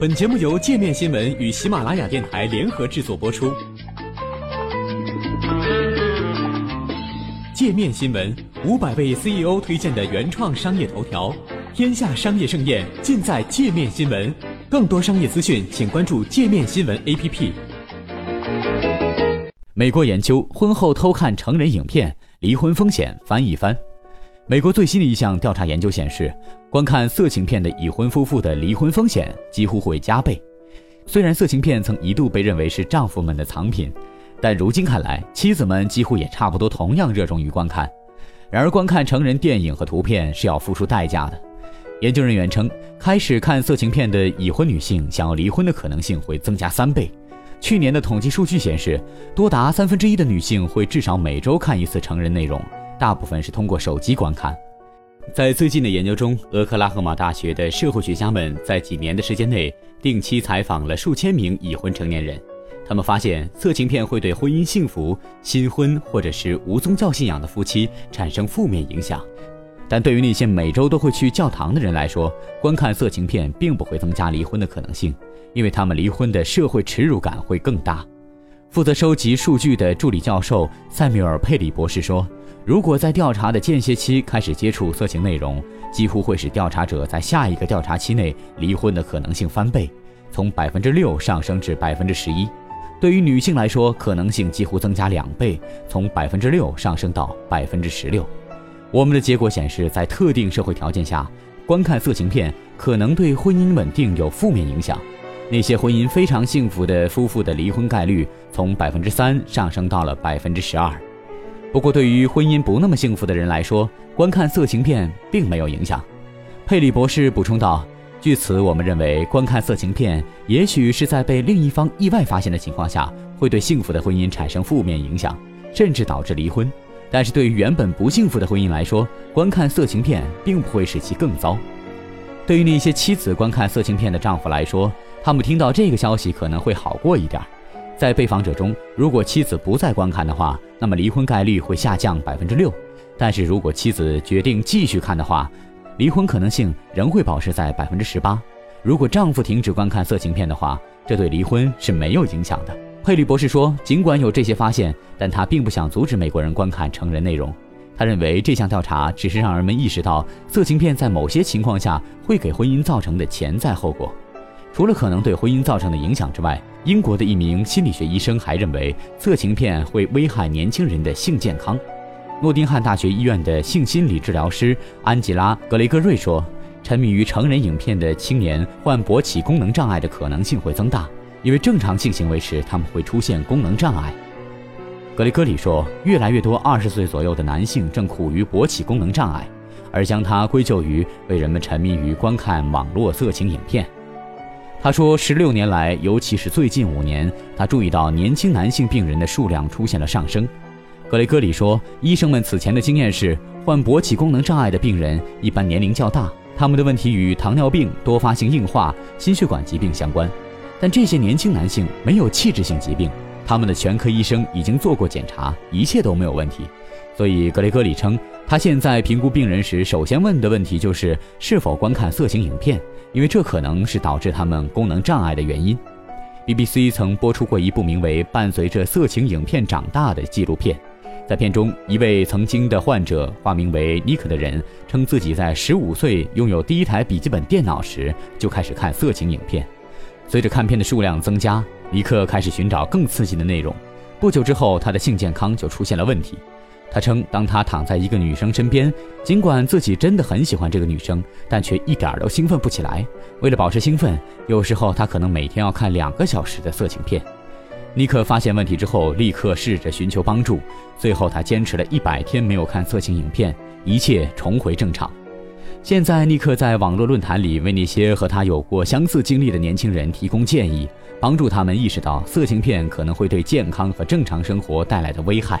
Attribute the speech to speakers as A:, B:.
A: 本节目由界面新闻与喜马拉雅电台联合制作播出。界面新闻五百位 CEO 推荐的原创商业头条，天下商业盛宴尽在界面新闻。更多商业资讯，请关注界面新闻 APP。
B: 美国研究婚后偷看成人影片，离婚风险翻一番。美国最新的一项调查研究显示，观看色情片的已婚夫妇的离婚风险几乎会加倍。虽然色情片曾一度被认为是丈夫们的藏品，但如今看来，妻子们几乎也差不多同样热衷于观看。然而，观看成人电影和图片是要付出代价的。研究人员称，开始看色情片的已婚女性想要离婚的可能性会增加三倍。去年的统计数据显示，多达三分之一的女性会至少每周看一次成人内容。大部分是通过手机观看。在最近的研究中，俄克拉荷马大学的社会学家们在几年的时间内定期采访了数千名已婚成年人。他们发现，色情片会对婚姻幸福、新婚或者是无宗教信仰的夫妻产生负面影响。但对于那些每周都会去教堂的人来说，观看色情片并不会增加离婚的可能性，因为他们离婚的社会耻辱感会更大。负责收集数据的助理教授塞缪尔·佩里博士说。如果在调查的间歇期开始接触色情内容，几乎会使调查者在下一个调查期内离婚的可能性翻倍，从百分之六上升至百分之十一。对于女性来说，可能性几乎增加两倍，从百分之六上升到百分之十六。我们的结果显示，在特定社会条件下，观看色情片可能对婚姻稳定有负面影响。那些婚姻非常幸福的夫妇的离婚概率从百分之三上升到了百分之十二。不过，对于婚姻不那么幸福的人来说，观看色情片并没有影响。佩里博士补充道：“据此，我们认为观看色情片也许是在被另一方意外发现的情况下，会对幸福的婚姻产生负面影响，甚至导致离婚。但是对于原本不幸福的婚姻来说，观看色情片并不会使其更糟。对于那些妻子观看色情片的丈夫来说，他们听到这个消息可能会好过一点。”在被访者中，如果妻子不再观看的话，那么离婚概率会下降百分之六；但是如果妻子决定继续看的话，离婚可能性仍会保持在百分之十八。如果丈夫停止观看色情片的话，这对离婚是没有影响的。佩里博士说，尽管有这些发现，但他并不想阻止美国人观看成人内容。他认为这项调查只是让人们意识到色情片在某些情况下会给婚姻造成的潜在后果。除了可能对婚姻造成的影响之外，英国的一名心理学医生还认为，色情片会危害年轻人的性健康。诺丁汉大学医院的性心理治疗师安吉拉·格雷戈瑞说：“沉迷于成人影片的青年患勃起功能障碍的可能性会增大，因为正常性行为时他们会出现功能障碍。”格雷戈里说：“越来越多二十岁左右的男性正苦于勃起功能障碍，而将它归咎于为人们沉迷于观看网络色情影片。”他说，十六年来，尤其是最近五年，他注意到年轻男性病人的数量出现了上升。格雷戈里说，医生们此前的经验是，患勃起功能障碍的病人一般年龄较大，他们的问题与糖尿病、多发性硬化、心血管疾病相关。但这些年轻男性没有器质性疾病，他们的全科医生已经做过检查，一切都没有问题。所以，格雷戈里称，他现在评估病人时，首先问的问题就是是否观看色情影片。因为这可能是导致他们功能障碍的原因。BBC 曾播出过一部名为《伴随着色情影片长大》的纪录片，在片中，一位曾经的患者，化名为尼克的人，称自己在15岁拥有第一台笔记本电脑时就开始看色情影片。随着看片的数量增加，尼克开始寻找更刺激的内容。不久之后，他的性健康就出现了问题。他称，当他躺在一个女生身边，尽管自己真的很喜欢这个女生，但却一点都兴奋不起来。为了保持兴奋，有时候他可能每天要看两个小时的色情片。尼克发现问题之后，立刻试着寻求帮助。最后，他坚持了一百天没有看色情影片，一切重回正常。现在，尼克在网络论坛里为那些和他有过相似经历的年轻人提供建议，帮助他们意识到色情片可能会对健康和正常生活带来的危害。